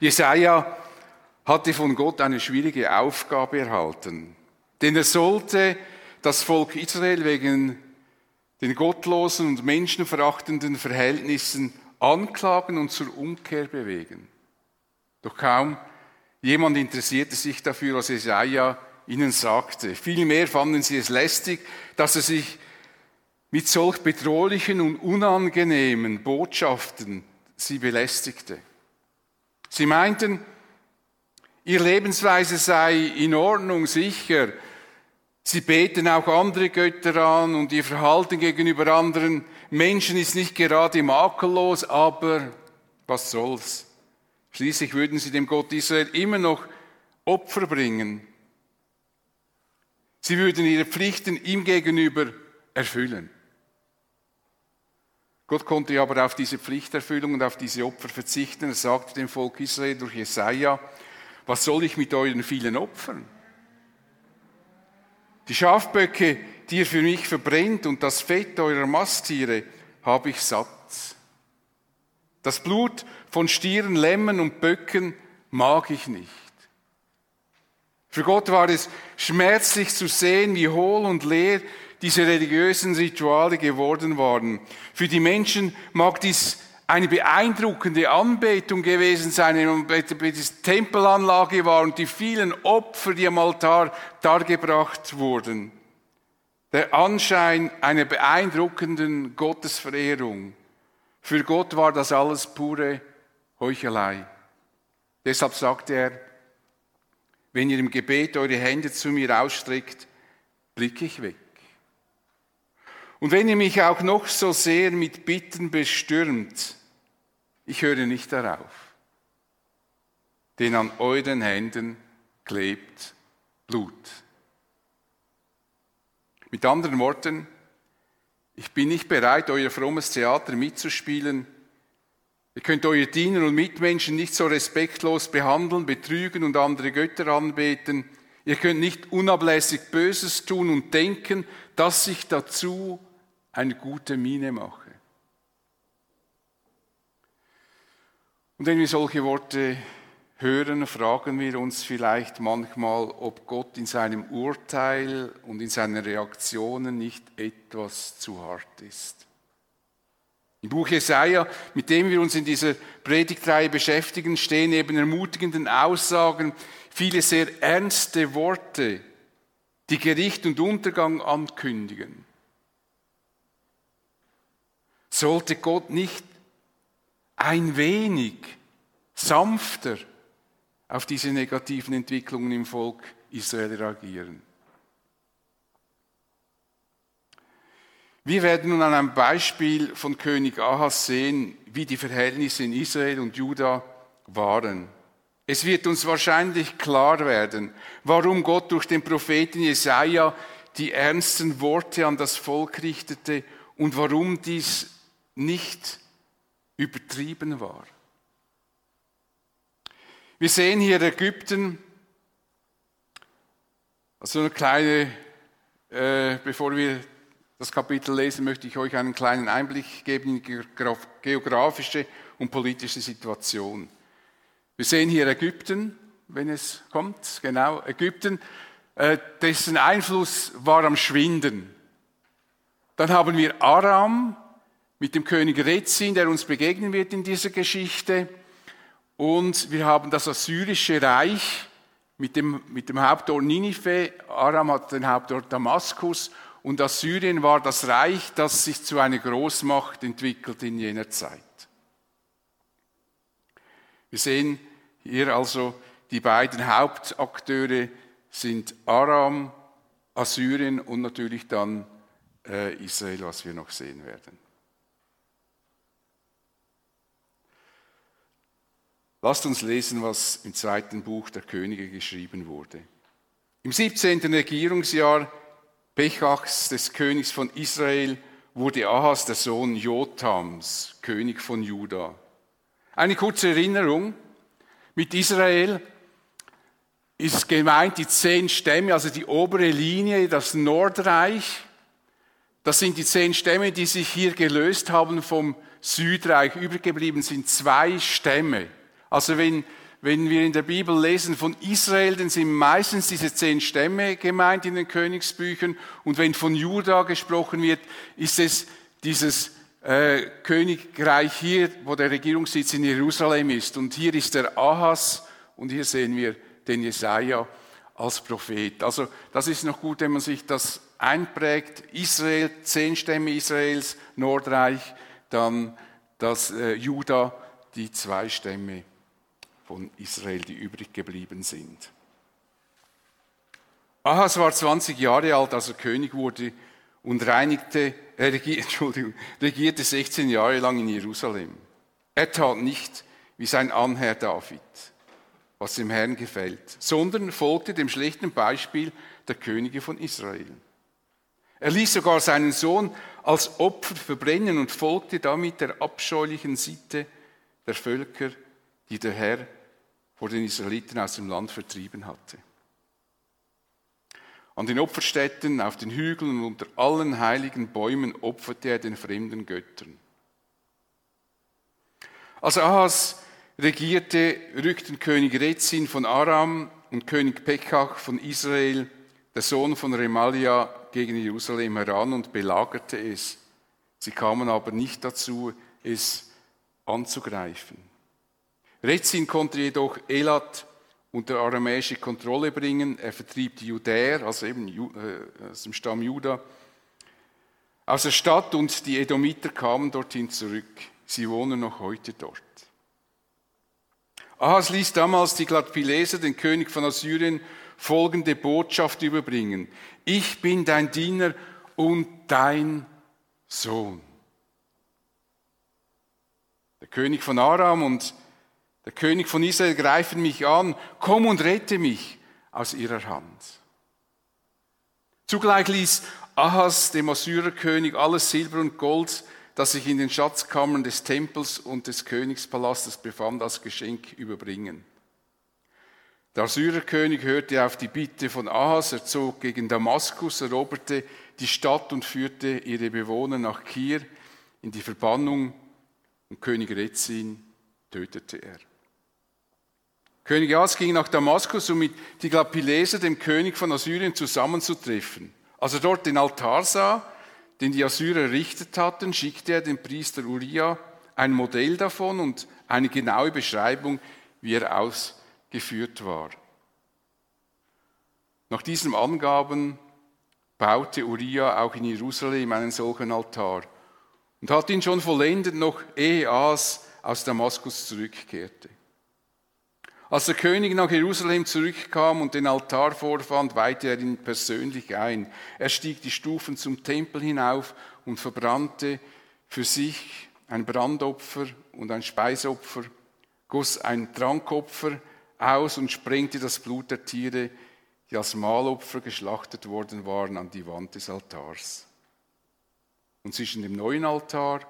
Jesaja hatte von Gott eine schwierige Aufgabe erhalten, denn er sollte das Volk Israel wegen den gottlosen und menschenverachtenden Verhältnissen anklagen und zur Umkehr bewegen. Doch kaum jemand interessierte sich dafür, was Jesaja ihnen sagte. Vielmehr fanden sie es lästig, dass er sich mit solch bedrohlichen und unangenehmen Botschaften sie belästigte. Sie meinten, ihr Lebensweise sei in Ordnung, sicher. Sie beten auch andere Götter an und ihr Verhalten gegenüber anderen Menschen ist nicht gerade makellos, aber was soll's? Schließlich würden sie dem Gott Israel immer noch Opfer bringen. Sie würden ihre Pflichten ihm gegenüber erfüllen. Gott konnte aber auf diese Pflichterfüllung und auf diese Opfer verzichten. Er sagte dem Volk Israel durch Jesaja, was soll ich mit euren vielen Opfern? Die Schafböcke, die ihr für mich verbrennt und das Fett eurer Masttiere habe ich satt. Das Blut von Stieren, Lämmern und Böcken mag ich nicht. Für Gott war es schmerzlich zu sehen, wie hohl und leer diese religiösen Rituale geworden waren. Für die Menschen mag dies eine beeindruckende Anbetung gewesen sein, wenn es Tempelanlage war und die vielen Opfer, die am Altar dargebracht wurden. Der Anschein einer beeindruckenden Gottesverehrung. Für Gott war das alles pure Heuchelei. Deshalb sagt er, wenn ihr im Gebet eure Hände zu mir ausstreckt, blicke ich weg. Und wenn ihr mich auch noch so sehr mit Bitten bestürmt, ich höre nicht darauf. Denn an euren Händen klebt Blut. Mit anderen Worten, ich bin nicht bereit, euer frommes Theater mitzuspielen. Ihr könnt eure Diener und Mitmenschen nicht so respektlos behandeln, betrügen und andere Götter anbeten. Ihr könnt nicht unablässig Böses tun und denken, dass ich dazu eine gute Miene mache. Und wenn wir solche Worte hören, fragen wir uns vielleicht manchmal, ob Gott in seinem Urteil und in seinen Reaktionen nicht etwas zu hart ist. Im Buch Jesaja, mit dem wir uns in dieser Predigtreihe beschäftigen, stehen neben ermutigenden Aussagen viele sehr ernste Worte, die Gericht und Untergang ankündigen. Sollte Gott nicht ein wenig sanfter auf diese negativen Entwicklungen im Volk Israel reagieren? Wir werden nun an einem Beispiel von König Ahas sehen, wie die Verhältnisse in Israel und Juda waren. Es wird uns wahrscheinlich klar werden, warum Gott durch den Propheten Jesaja die ernsten Worte an das Volk richtete und warum dies nicht übertrieben war. Wir sehen hier Ägypten, also eine kleine, äh, bevor wir das Kapitel lesen, möchte ich euch einen kleinen Einblick geben in die geografische und politische Situation. Wir sehen hier Ägypten, wenn es kommt, genau, Ägypten, äh, dessen Einfluss war am Schwinden. Dann haben wir Aram, mit dem König Rezin, der uns begegnen wird in dieser Geschichte. Und wir haben das Assyrische Reich mit dem, mit dem Hauptort Ninive. Aram hat den Hauptort Damaskus. Und Assyrien war das Reich, das sich zu einer Großmacht entwickelt in jener Zeit. Wir sehen hier also, die beiden Hauptakteure sind Aram, Assyrien und natürlich dann äh, Israel, was wir noch sehen werden. Lasst uns lesen, was im zweiten Buch der Könige geschrieben wurde. Im 17. Regierungsjahr Pechachs des Königs von Israel wurde Ahas der Sohn Jotams, König von Juda. Eine kurze Erinnerung. Mit Israel ist gemeint die zehn Stämme, also die obere Linie, das Nordreich. Das sind die zehn Stämme, die sich hier gelöst haben vom Südreich. Übergeblieben sind zwei Stämme. Also wenn wenn wir in der Bibel lesen von Israel, dann sind meistens diese zehn Stämme gemeint in den Königsbüchern. Und wenn von Juda gesprochen wird, ist es dieses äh, Königreich hier, wo der Regierungssitz in Jerusalem ist. Und hier ist der Ahas und hier sehen wir den Jesaja als Prophet. Also das ist noch gut, wenn man sich das einprägt. Israel, zehn Stämme Israels, Nordreich, dann das äh, Juda, die zwei Stämme von Israel, die übrig geblieben sind. Ahas war 20 Jahre alt, als er König wurde und reinigte, äh, regierte, Entschuldigung, regierte 16 Jahre lang in Jerusalem. Er tat nicht wie sein Anherr David, was dem Herrn gefällt, sondern folgte dem schlechten Beispiel der Könige von Israel. Er ließ sogar seinen Sohn als Opfer verbrennen und folgte damit der abscheulichen Sitte der Völker, die der Herr vor den Israeliten aus dem Land vertrieben hatte. An den Opferstätten, auf den Hügeln und unter allen heiligen Bäumen opferte er den fremden Göttern. Als Ahas regierte, rückten König Rezin von Aram und König Pekach von Israel, der Sohn von Remalia, gegen Jerusalem heran und belagerte es. Sie kamen aber nicht dazu, es anzugreifen. Rezin konnte jedoch Elat unter aramäische Kontrolle bringen. Er vertrieb die Judäer, also eben äh, aus dem Stamm Juda, aus der Stadt und die Edomiter kamen dorthin zurück. Sie wohnen noch heute dort. Ahas ließ damals die Gladpileser, den König von Assyrien, folgende Botschaft überbringen. Ich bin dein Diener und dein Sohn. Der König von Aram und der König von Israel greifen mich an, komm und rette mich aus ihrer Hand. Zugleich ließ Ahas, dem Assyrerkönig, alles Silber und Gold, das sich in den Schatzkammern des Tempels und des Königspalastes befand, als Geschenk überbringen. Der Assyrerkönig hörte auf die Bitte von Ahas, er zog gegen Damaskus, eroberte die Stadt und führte ihre Bewohner nach Kir in die Verbannung und König Rezin tötete er. König Ahas ging nach Damaskus, um mit Tiglapileser, dem König von Assyrien, zusammenzutreffen. Als er dort den Altar sah, den die Assyrer errichtet hatten, schickte er dem Priester Uriah ein Modell davon und eine genaue Beschreibung, wie er ausgeführt war. Nach diesen Angaben baute Uriah auch in Jerusalem einen solchen Altar und hat ihn schon vollendet, noch ehe Ahas aus Damaskus zurückkehrte. Als der König nach Jerusalem zurückkam und den Altar vorfand, weihte er ihn persönlich ein. Er stieg die Stufen zum Tempel hinauf und verbrannte für sich ein Brandopfer und ein Speisopfer, goss ein Trankopfer aus und sprengte das Blut der Tiere, die als Mahlopfer geschlachtet worden waren, an die Wand des Altars. Und zwischen dem neuen Altar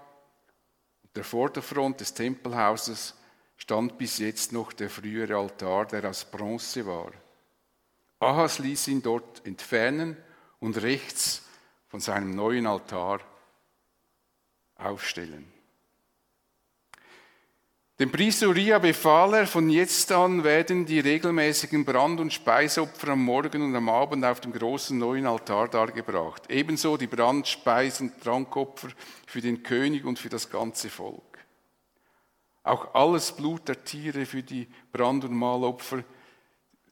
und der Vorderfront des Tempelhauses stand bis jetzt noch der frühere Altar, der aus Bronze war. Ahas ließ ihn dort entfernen und rechts von seinem neuen Altar aufstellen. Dem Priester Uriah befahl er, von jetzt an werden die regelmäßigen Brand- und Speisopfer am Morgen und am Abend auf dem großen neuen Altar dargebracht. Ebenso die Brand-, Speis- und Trankopfer für den König und für das ganze Volk. Auch alles Blut der Tiere für die Brand- und Mahlopfer,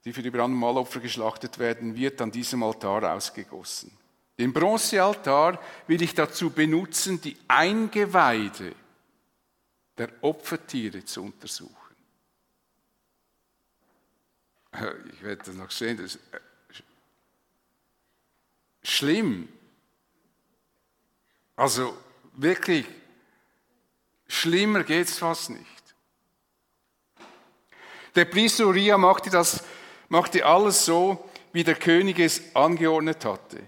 die für die Brand- und Mahlopfer geschlachtet werden, wird an diesem Altar ausgegossen. Den Bronzealtar will ich dazu benutzen, die Eingeweide der Opfertiere zu untersuchen. Ich werde das noch sehen. Das ist äh, schlimm. Also wirklich Schlimmer geht es fast nicht. Der Priester Uriah machte, das, machte alles so, wie der König es angeordnet hatte.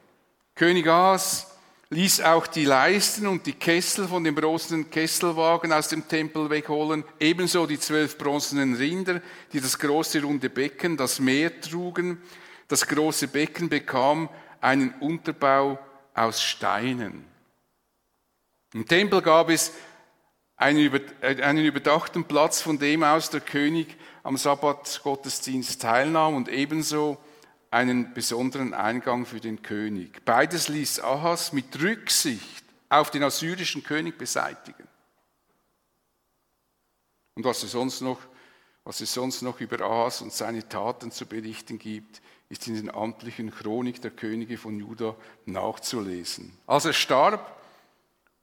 König Ahas ließ auch die Leisten und die Kessel von dem bronzenen Kesselwagen aus dem Tempel wegholen, ebenso die zwölf bronzenen Rinder, die das große runde Becken, das Meer trugen. Das große Becken bekam einen Unterbau aus Steinen. Im Tempel gab es einen, einen überdachten Platz, von dem aus der König am Sabbatgottesdienst teilnahm und ebenso einen besonderen Eingang für den König. Beides ließ Ahas mit Rücksicht auf den assyrischen König beseitigen. Und was es sonst noch, was es sonst noch über Ahas und seine Taten zu berichten gibt, ist in den amtlichen Chronik der Könige von Juda nachzulesen. Als er starb,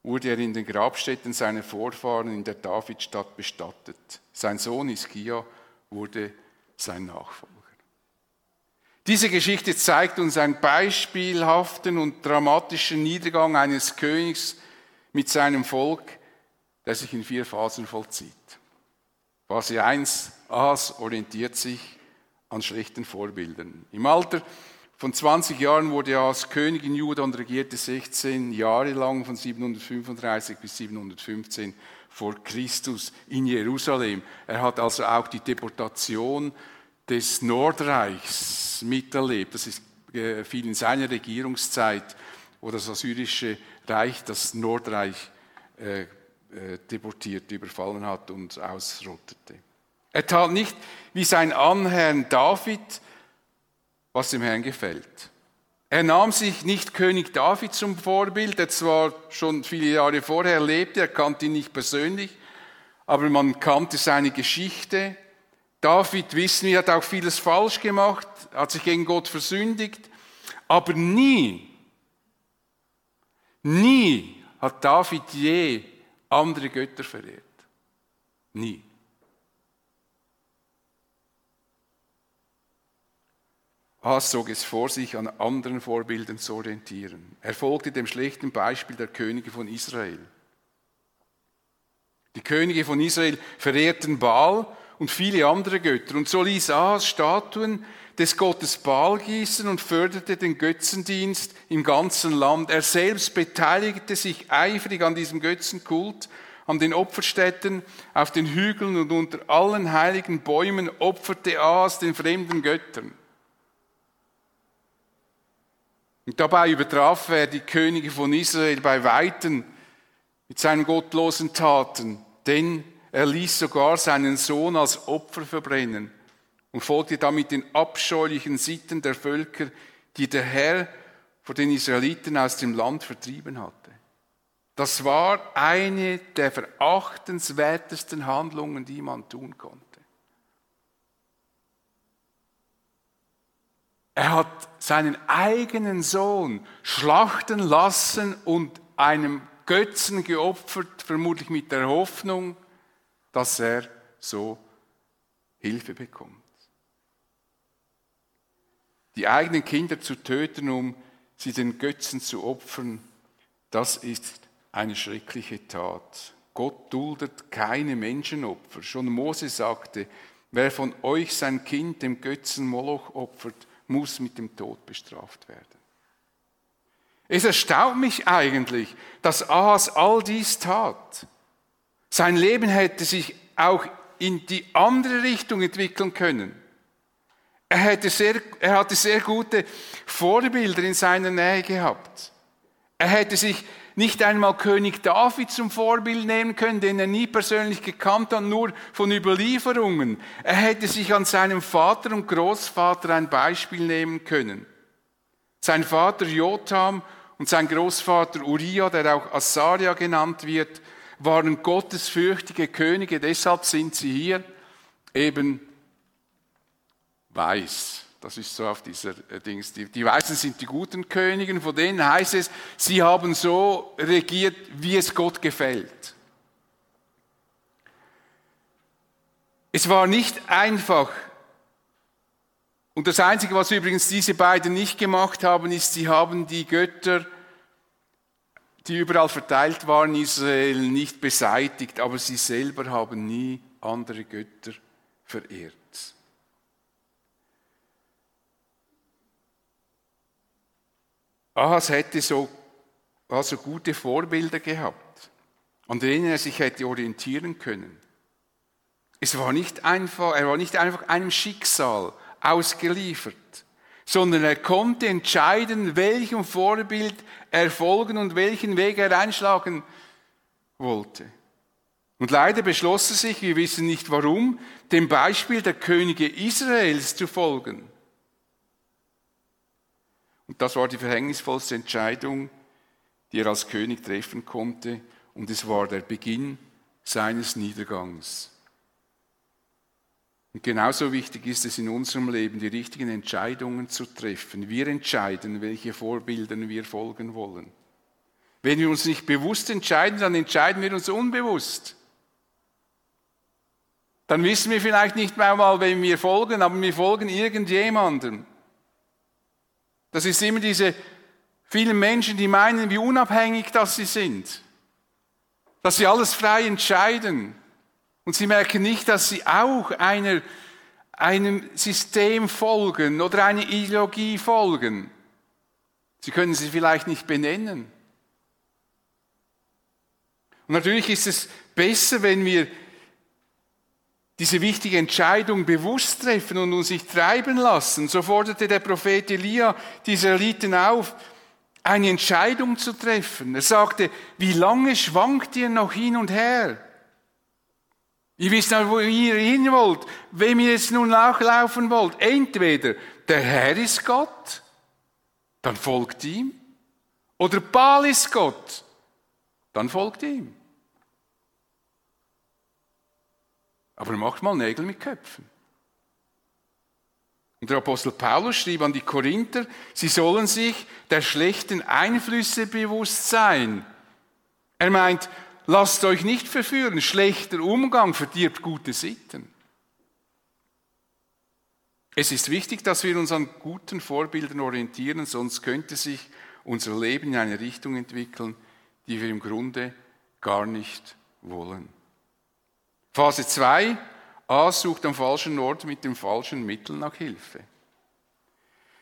wurde er in den Grabstätten seiner Vorfahren in der Davidstadt bestattet. Sein Sohn Iskia wurde sein Nachfolger. Diese Geschichte zeigt uns einen beispielhaften und dramatischen Niedergang eines Königs mit seinem Volk, der sich in vier Phasen vollzieht. Phase 1, Ahas orientiert sich an schlechten Vorbildern. Im Alter von 20 Jahren wurde er als König in Juda und regierte 16 Jahre lang von 735 bis 715 vor Christus in Jerusalem. Er hat also auch die Deportation des Nordreichs miterlebt. Das ist äh, viel in seiner Regierungszeit, wo das assyrische Reich das Nordreich äh, äh, deportiert, überfallen hat und ausrottete. Er tat nicht wie sein Anherrn David, was dem Herrn gefällt. Er nahm sich nicht König David zum Vorbild, der zwar schon viele Jahre vorher lebte, er kannte ihn nicht persönlich, aber man kannte seine Geschichte. David, wissen wir, hat auch vieles falsch gemacht, hat sich gegen Gott versündigt, aber nie, nie hat David je andere Götter verehrt. Nie. Haas zog es vor, sich an anderen Vorbildern zu orientieren. Er folgte dem schlechten Beispiel der Könige von Israel. Die Könige von Israel verehrten Baal und viele andere Götter. Und so ließ Ahas Statuen des Gottes Baal gießen und förderte den Götzendienst im ganzen Land. Er selbst beteiligte sich eifrig an diesem Götzenkult, an den Opferstätten, auf den Hügeln und unter allen heiligen Bäumen opferte Ahas den fremden Göttern. Und dabei übertraf er die Könige von Israel bei Weitem mit seinen gottlosen Taten, denn er ließ sogar seinen Sohn als Opfer verbrennen und folgte damit den abscheulichen Sitten der Völker, die der Herr vor den Israeliten aus dem Land vertrieben hatte. Das war eine der verachtenswertesten Handlungen, die man tun konnte. Er hat seinen eigenen Sohn schlachten lassen und einem Götzen geopfert, vermutlich mit der Hoffnung, dass er so Hilfe bekommt. Die eigenen Kinder zu töten, um sie den Götzen zu opfern, das ist eine schreckliche Tat. Gott duldet keine Menschenopfer. Schon Mose sagte, wer von euch sein Kind dem Götzen Moloch opfert, muss mit dem Tod bestraft werden. Es erstaunt mich eigentlich, dass Ahas all dies tat. Sein Leben hätte sich auch in die andere Richtung entwickeln können. Er, hätte sehr, er hatte sehr gute Vorbilder in seiner Nähe gehabt. Er hätte sich nicht einmal König David zum Vorbild nehmen können, den er nie persönlich gekannt hat, nur von Überlieferungen. Er hätte sich an seinem Vater und Großvater ein Beispiel nehmen können. Sein Vater Jotham und sein Großvater Uriah, der auch Asaria genannt wird, waren gottesfürchtige Könige, deshalb sind sie hier eben weiß. Das ist so auf dieser äh, Dings. Die, die Weißen sind die guten Königen, von denen heißt es, sie haben so regiert, wie es Gott gefällt. Es war nicht einfach. Und das Einzige, was übrigens diese beiden nicht gemacht haben, ist, sie haben die Götter, die überall verteilt waren, Israel nicht beseitigt, aber sie selber haben nie andere Götter verehrt. Ahas hätte so also gute Vorbilder gehabt, an denen er sich hätte orientieren können. Es war nicht einfach, er war nicht einfach einem Schicksal ausgeliefert, sondern er konnte entscheiden, welchem Vorbild er folgen und welchen Weg er einschlagen wollte. Und leider beschloss er sich, wir wissen nicht warum, dem Beispiel der Könige Israels zu folgen. Und das war die verhängnisvollste Entscheidung, die er als König treffen konnte. Und es war der Beginn seines Niedergangs. Und genauso wichtig ist es in unserem Leben, die richtigen Entscheidungen zu treffen. Wir entscheiden, welche Vorbildern wir folgen wollen. Wenn wir uns nicht bewusst entscheiden, dann entscheiden wir uns unbewusst. Dann wissen wir vielleicht nicht mehr mal, wem wir folgen, aber wir folgen irgendjemandem. Das ist immer diese vielen Menschen, die meinen, wie unabhängig das sie sind. Dass sie alles frei entscheiden. Und sie merken nicht, dass sie auch einer, einem System folgen oder einer Ideologie folgen. Sie können sie vielleicht nicht benennen. Und natürlich ist es besser, wenn wir diese wichtige Entscheidung bewusst treffen und uns nicht treiben lassen. So forderte der Prophet Elia die Israeliten auf, eine Entscheidung zu treffen. Er sagte, wie lange schwankt ihr noch hin und her? Ihr wisst noch, wo ihr hin wollt, wem ihr jetzt nun nachlaufen wollt. Entweder der Herr ist Gott, dann folgt ihm, oder Baal ist Gott, dann folgt ihm. Aber macht mal Nägel mit Köpfen. Und der Apostel Paulus schrieb an die Korinther, sie sollen sich der schlechten Einflüsse bewusst sein. Er meint, lasst euch nicht verführen, schlechter Umgang verdirbt gute Sitten. Es ist wichtig, dass wir uns an guten Vorbildern orientieren, sonst könnte sich unser Leben in eine Richtung entwickeln, die wir im Grunde gar nicht wollen. Phase 2, A sucht am falschen Ort mit dem falschen Mittel nach Hilfe.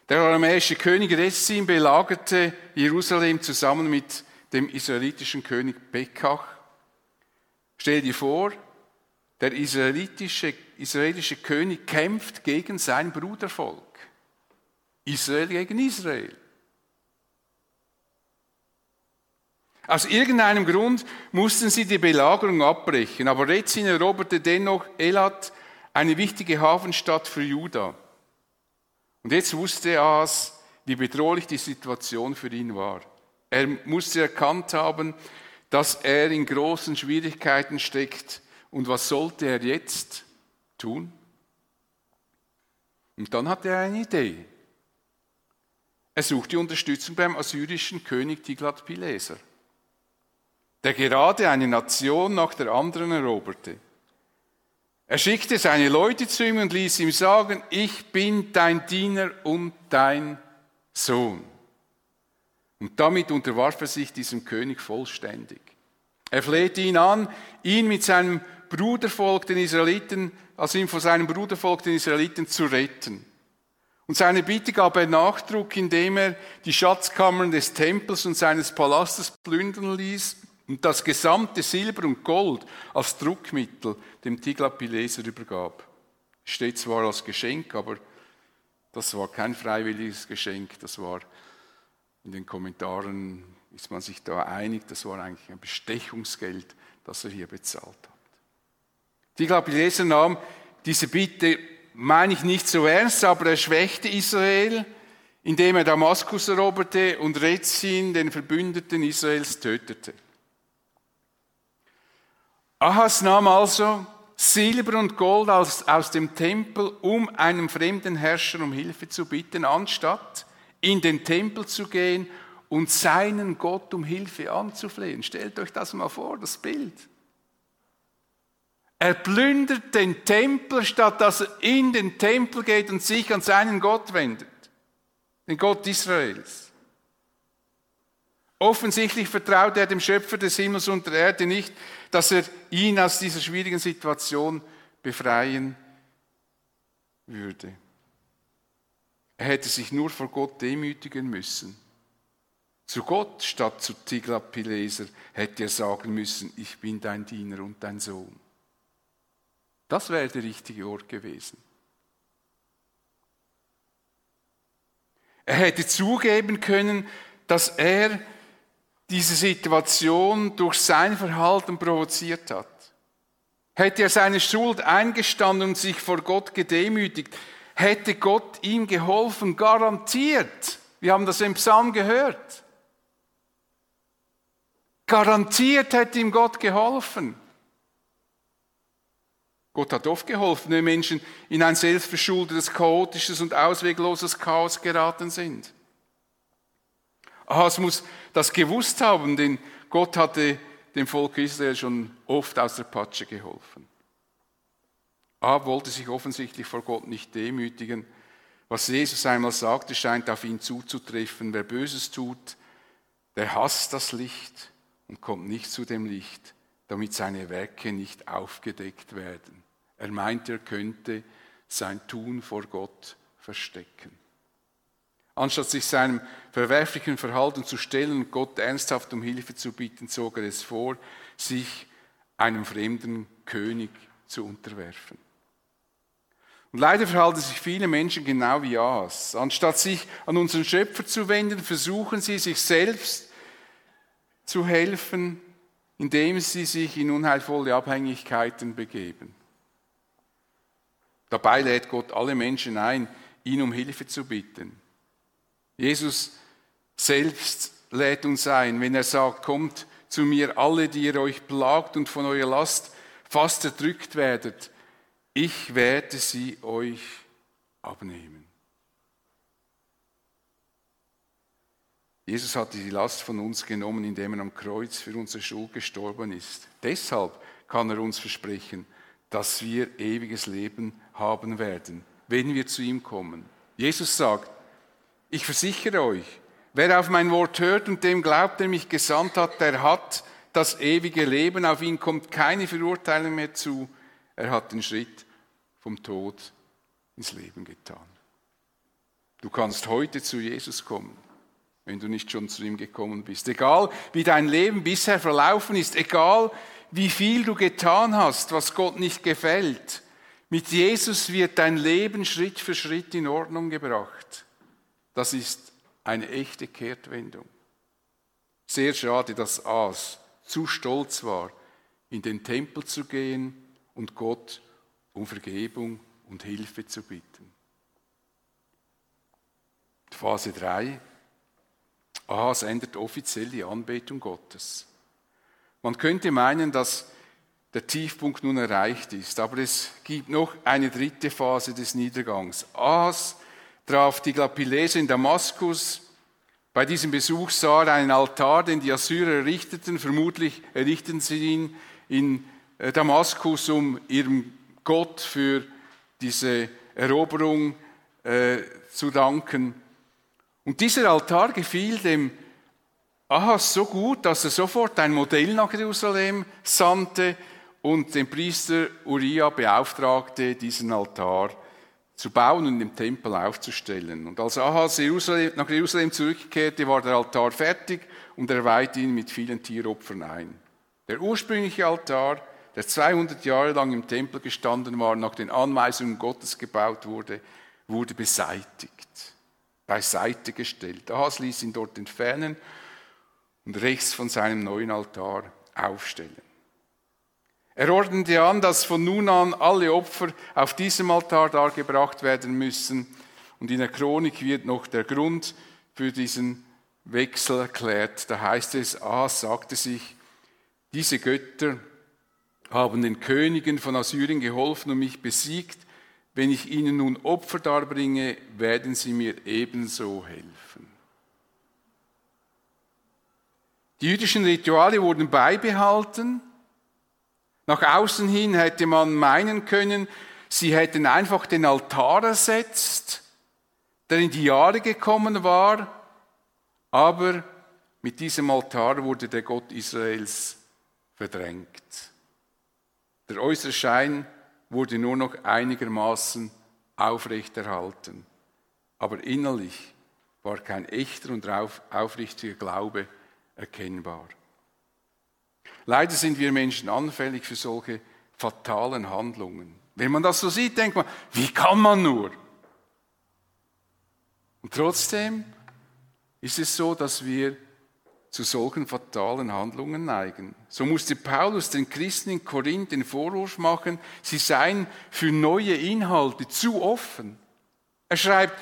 Der aramäische König Rezin belagerte Jerusalem zusammen mit dem israelitischen König Pekach. Stell dir vor, der israelitische, israelische König kämpft gegen sein Brudervolk. Israel gegen Israel. Aus irgendeinem Grund mussten sie die Belagerung abbrechen, aber Rezin eroberte dennoch Elat, eine wichtige Hafenstadt für Juda. Und jetzt wusste Aas, wie bedrohlich die Situation für ihn war. Er musste erkannt haben, dass er in großen Schwierigkeiten steckt. Und was sollte er jetzt tun? Und dann hatte er eine Idee. Er suchte Unterstützung beim assyrischen König Tiglat-Pileser der gerade eine Nation nach der anderen eroberte. Er schickte seine Leute zu ihm und ließ ihm sagen, ich bin dein Diener und dein Sohn. Und damit unterwarf er sich diesem König vollständig. Er flehte ihn an, ihn mit seinem Brudervolk, den Israeliten, also ihn vor seinem Brudervolk, den Israeliten, zu retten. Und seine Bitte gab er Nachdruck, indem er die Schatzkammern des Tempels und seines Palastes plündern ließ und das gesamte Silber und Gold als Druckmittel dem Tiglath-Pileser übergab. Steht zwar als Geschenk, aber das war kein freiwilliges Geschenk, das war in den Kommentaren ist man sich da einig, das war eigentlich ein Bestechungsgeld, das er hier bezahlt hat. Tiglath-Pileser nahm diese Bitte, meine ich nicht so ernst, aber er schwächte Israel, indem er Damaskus eroberte und Rezin, den Verbündeten Israels, tötete. Ahas nahm also Silber und Gold aus, aus dem Tempel, um einem fremden Herrscher um Hilfe zu bitten, anstatt in den Tempel zu gehen und seinen Gott um Hilfe anzuflehen. Stellt euch das mal vor, das Bild. Er plündert den Tempel, statt dass er in den Tempel geht und sich an seinen Gott wendet, den Gott Israels. Offensichtlich vertraut er dem Schöpfer des Himmels und der Erde nicht, dass er ihn aus dieser schwierigen Situation befreien würde. Er hätte sich nur vor Gott demütigen müssen. Zu Gott statt zu Tiglat-Pileser hätte er sagen müssen, ich bin dein Diener und dein Sohn. Das wäre der richtige Ort gewesen. Er hätte zugeben können, dass er diese Situation durch sein Verhalten provoziert hat. Hätte er seine Schuld eingestanden und sich vor Gott gedemütigt, hätte Gott ihm geholfen, garantiert. Wir haben das im Psalm gehört. Garantiert hätte ihm Gott geholfen. Gott hat oft geholfen, wenn Menschen in ein selbstverschuldetes, chaotisches und auswegloses Chaos geraten sind. Ahas muss das gewusst haben, denn Gott hatte dem Volk Israel schon oft aus der Patsche geholfen. Ahab wollte sich offensichtlich vor Gott nicht demütigen. Was Jesus einmal sagte, scheint auf ihn zuzutreffen. Wer Böses tut, der hasst das Licht und kommt nicht zu dem Licht, damit seine Werke nicht aufgedeckt werden. Er meint, er könnte sein Tun vor Gott verstecken. Anstatt sich seinem verwerflichen Verhalten zu stellen und Gott ernsthaft um Hilfe zu bitten, zog er es vor, sich einem fremden König zu unterwerfen. Und leider verhalten sich viele Menschen genau wie Aas. Anstatt sich an unseren Schöpfer zu wenden, versuchen sie sich selbst zu helfen, indem sie sich in unheilvolle Abhängigkeiten begeben. Dabei lädt Gott alle Menschen ein, ihn um Hilfe zu bitten. Jesus selbst lädt uns ein, wenn er sagt, kommt zu mir alle, die ihr euch plagt und von eurer Last fast erdrückt werdet, ich werde sie euch abnehmen. Jesus hat die Last von uns genommen, indem er am Kreuz für unsere Schuld gestorben ist. Deshalb kann er uns versprechen, dass wir ewiges Leben haben werden, wenn wir zu ihm kommen. Jesus sagt, ich versichere euch, wer auf mein Wort hört und dem glaubt, der mich gesandt hat, der hat das ewige Leben. Auf ihn kommt keine Verurteilung mehr zu. Er hat den Schritt vom Tod ins Leben getan. Du kannst heute zu Jesus kommen wenn du nicht schon zu ihm gekommen bist. Egal, wie dein Leben bisher verlaufen ist, egal, wie viel du getan hast, was Gott nicht gefällt, mit Jesus wird dein Leben Schritt für Schritt in Ordnung gebracht. Das ist eine echte Kehrtwendung. Sehr schade, dass As zu stolz war, in den Tempel zu gehen und Gott um Vergebung und Hilfe zu bitten. Phase 3. Ahas ändert offiziell die Anbetung Gottes. Man könnte meinen, dass der Tiefpunkt nun erreicht ist, aber es gibt noch eine dritte Phase des Niedergangs. Ahas traf die Glapilese in Damaskus. Bei diesem Besuch sah er einen Altar, den die Assyrer errichteten. Vermutlich errichteten sie ihn in äh, Damaskus, um ihrem Gott für diese Eroberung äh, zu danken. Und dieser Altar gefiel dem Ahas so gut, dass er sofort ein Modell nach Jerusalem sandte und den Priester Uriah beauftragte, diesen Altar zu bauen und im Tempel aufzustellen. Und als Ahas nach Jerusalem zurückkehrte, war der Altar fertig und er weihte ihn mit vielen Tieropfern ein. Der ursprüngliche Altar, der 200 Jahre lang im Tempel gestanden war, nach den Anweisungen Gottes gebaut wurde, wurde beseitigt beiseite gestellt. Ahas ließ ihn dort entfernen und rechts von seinem neuen Altar aufstellen. Er ordnete an, dass von nun an alle Opfer auf diesem Altar dargebracht werden müssen. Und in der Chronik wird noch der Grund für diesen Wechsel erklärt. Da heißt es, Ahas sagte sich, diese Götter haben den Königen von Assyrien geholfen und mich besiegt. Wenn ich ihnen nun Opfer darbringe, werden sie mir ebenso helfen. Die jüdischen Rituale wurden beibehalten. Nach außen hin hätte man meinen können, sie hätten einfach den Altar ersetzt, der in die Jahre gekommen war, aber mit diesem Altar wurde der Gott Israels verdrängt. Der äußere Schein wurde nur noch einigermaßen aufrechterhalten. Aber innerlich war kein echter und aufrichtiger Glaube erkennbar. Leider sind wir Menschen anfällig für solche fatalen Handlungen. Wenn man das so sieht, denkt man, wie kann man nur? Und trotzdem ist es so, dass wir zu solchen fatalen Handlungen neigen. So musste Paulus den Christen in Korinth den Vorwurf machen, sie seien für neue Inhalte zu offen. Er schreibt,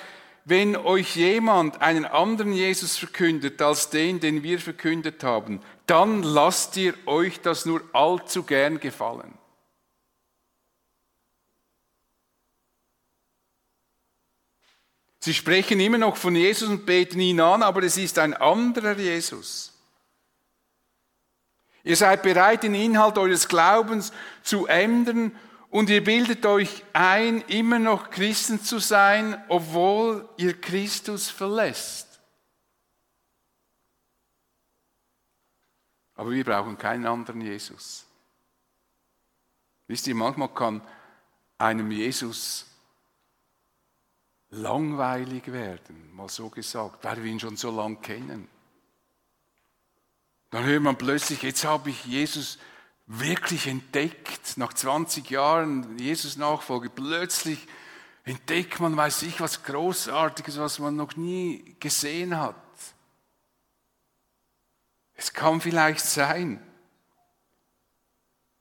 wenn euch jemand einen anderen Jesus verkündet als den, den wir verkündet haben, dann lasst ihr euch das nur allzu gern gefallen. Sie sprechen immer noch von Jesus und beten ihn an, aber es ist ein anderer Jesus. Ihr seid bereit, den Inhalt eures Glaubens zu ändern und ihr bildet euch ein, immer noch Christen zu sein, obwohl ihr Christus verlässt. Aber wir brauchen keinen anderen Jesus. Wisst ihr, manchmal kann einem Jesus langweilig werden, mal so gesagt, weil wir ihn schon so lange kennen. Dann hört man plötzlich, jetzt habe ich Jesus wirklich entdeckt, nach 20 Jahren Jesus Nachfolge, plötzlich entdeckt man, weiß ich, was Großartiges, was man noch nie gesehen hat. Es kann vielleicht sein,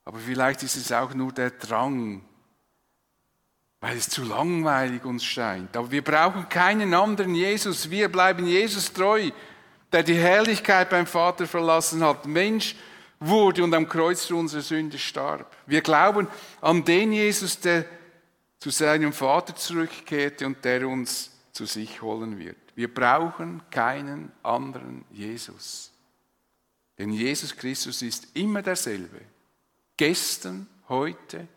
aber vielleicht ist es auch nur der Drang, weil es zu langweilig uns scheint. Aber wir brauchen keinen anderen Jesus. Wir bleiben Jesus treu, der die Herrlichkeit beim Vater verlassen hat, Mensch wurde und am Kreuz für unsere Sünde starb. Wir glauben an den Jesus, der zu seinem Vater zurückkehrte und der uns zu sich holen wird. Wir brauchen keinen anderen Jesus. Denn Jesus Christus ist immer derselbe. Gestern, heute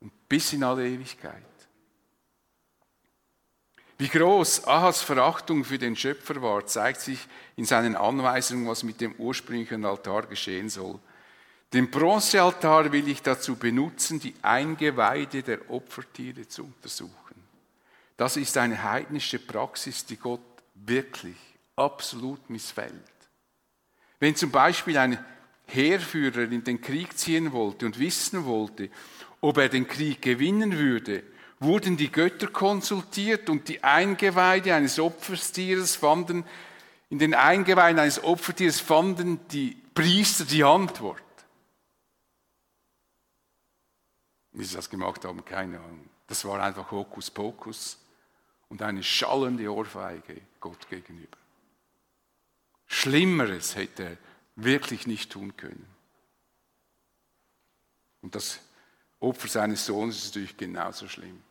und bis in alle Ewigkeit. Wie groß Ahas Verachtung für den Schöpfer war, zeigt sich in seinen Anweisungen, was mit dem ursprünglichen Altar geschehen soll. Den Bronzealtar will ich dazu benutzen, die Eingeweide der Opfertiere zu untersuchen. Das ist eine heidnische Praxis, die Gott wirklich absolut missfällt. Wenn zum Beispiel ein Heerführer in den Krieg ziehen wollte und wissen wollte, ob er den Krieg gewinnen würde, wurden die Götter konsultiert und die Eingeweide eines Opferstieres fanden, in den Eingeweiden eines Opfertieres fanden die Priester die Antwort. Wie sie das gemacht haben, keine Ahnung. Das war einfach Hokuspokus und eine schallende Ohrfeige Gott gegenüber. Schlimmeres hätte er wirklich nicht tun können. Und das Opfer seines Sohnes ist natürlich genauso schlimm.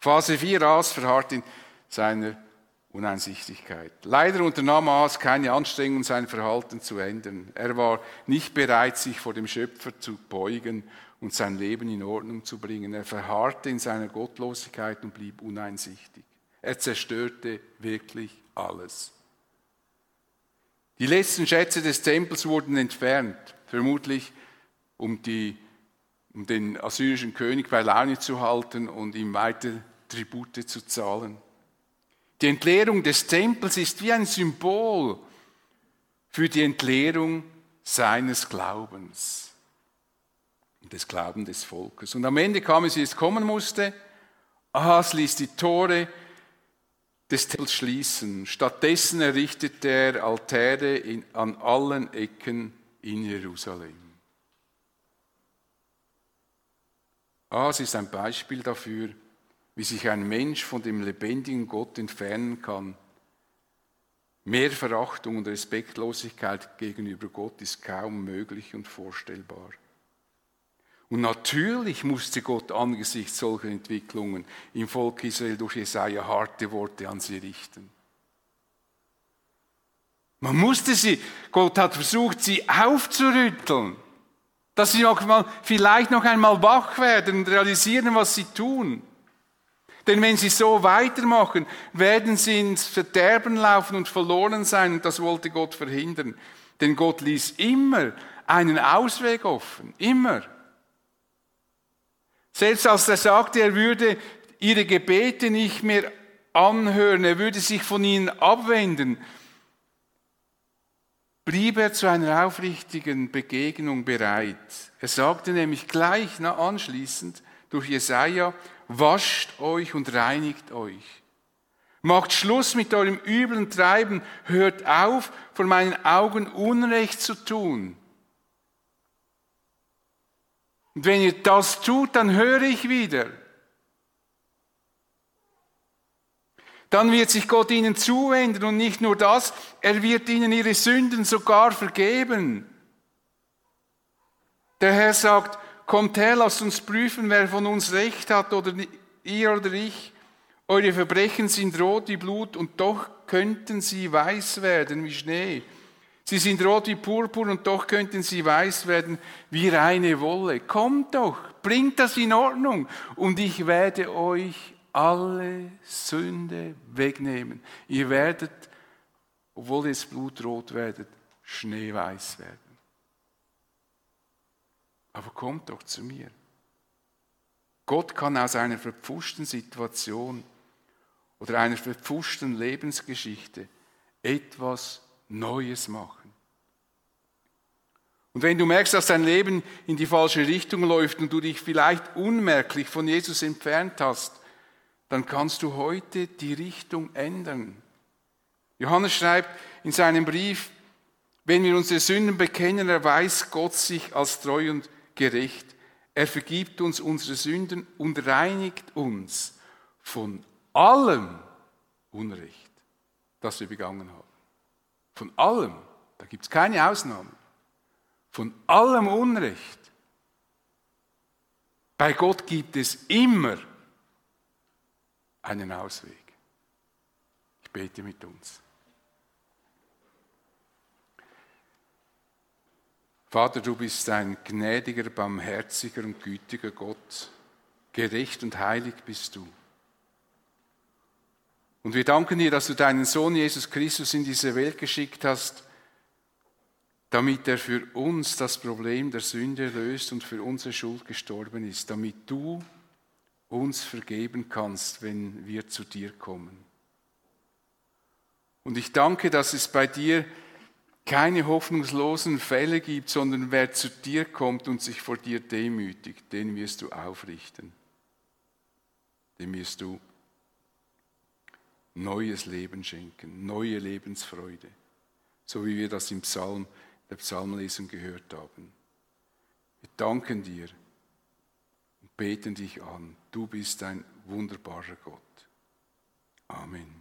Phase 4 Aas verharrt in seiner Uneinsichtigkeit. Leider unternahm Aas keine Anstrengung, sein Verhalten zu ändern. Er war nicht bereit, sich vor dem Schöpfer zu beugen und sein Leben in Ordnung zu bringen. Er verharrte in seiner Gottlosigkeit und blieb uneinsichtig. Er zerstörte wirklich alles. Die letzten Schätze des Tempels wurden entfernt, vermutlich um die um den assyrischen König bei Laune zu halten und ihm weiter Tribute zu zahlen. Die Entleerung des Tempels ist wie ein Symbol für die Entleerung seines Glaubens und des Glaubens des Volkes. Und am Ende kam es, wie es kommen musste. Ahas ließ die Tore des Tempels schließen. Stattdessen errichtete er Altäre in, an allen Ecken in Jerusalem. Ahas ist ein Beispiel dafür, wie sich ein Mensch von dem lebendigen Gott entfernen kann. Mehr Verachtung und Respektlosigkeit gegenüber Gott ist kaum möglich und vorstellbar. Und natürlich musste Gott angesichts solcher Entwicklungen im Volk Israel durch Jesaja harte Worte an sie richten. Man musste sie, Gott hat versucht, sie aufzurütteln dass sie noch mal, vielleicht noch einmal wach werden und realisieren, was sie tun. Denn wenn sie so weitermachen, werden sie ins Verderben laufen und verloren sein und das wollte Gott verhindern. Denn Gott ließ immer einen Ausweg offen, immer. Selbst als er sagte, er würde ihre Gebete nicht mehr anhören, er würde sich von ihnen abwenden, blieb er zu einer aufrichtigen Begegnung bereit. Er sagte nämlich gleich anschließend durch Jesaja, wascht euch und reinigt euch. Macht Schluss mit eurem üblen Treiben. Hört auf, vor meinen Augen Unrecht zu tun. Und wenn ihr das tut, dann höre ich wieder. Dann wird sich Gott ihnen zuwenden und nicht nur das, er wird ihnen ihre Sünden sogar vergeben. Der Herr sagt, kommt her, lasst uns prüfen, wer von uns recht hat, oder ihr oder ich. Eure Verbrechen sind rot wie Blut und doch könnten sie weiß werden wie Schnee. Sie sind rot wie Purpur und doch könnten sie weiß werden wie reine Wolle. Kommt doch, bringt das in Ordnung und ich werde euch alle Sünde wegnehmen. Ihr werdet, obwohl ihr blutrot werdet, schneeweiß werden. Aber kommt doch zu mir. Gott kann aus einer verpfuschten Situation oder einer verpfuschten Lebensgeschichte etwas Neues machen. Und wenn du merkst, dass dein Leben in die falsche Richtung läuft und du dich vielleicht unmerklich von Jesus entfernt hast, dann kannst du heute die Richtung ändern. Johannes schreibt in seinem Brief, wenn wir unsere Sünden bekennen, erweist Gott sich als treu und gerecht. Er vergibt uns unsere Sünden und reinigt uns von allem Unrecht, das wir begangen haben. Von allem, da gibt es keine Ausnahmen. Von allem Unrecht. Bei Gott gibt es immer einen Ausweg. Ich bete mit uns. Vater, du bist ein gnädiger, barmherziger und gütiger Gott. Gerecht und heilig bist du. Und wir danken dir, dass du deinen Sohn Jesus Christus in diese Welt geschickt hast, damit er für uns das Problem der Sünde löst und für unsere Schuld gestorben ist, damit du uns vergeben kannst, wenn wir zu dir kommen. Und ich danke, dass es bei dir keine hoffnungslosen Fälle gibt, sondern wer zu dir kommt und sich vor dir demütigt, den wirst du aufrichten. Dem wirst du neues Leben schenken, neue Lebensfreude, so wie wir das im Psalm, der Psalmlesung gehört haben. Wir danken dir und beten dich an. Du bist ein wunderbarer Gott. Amen.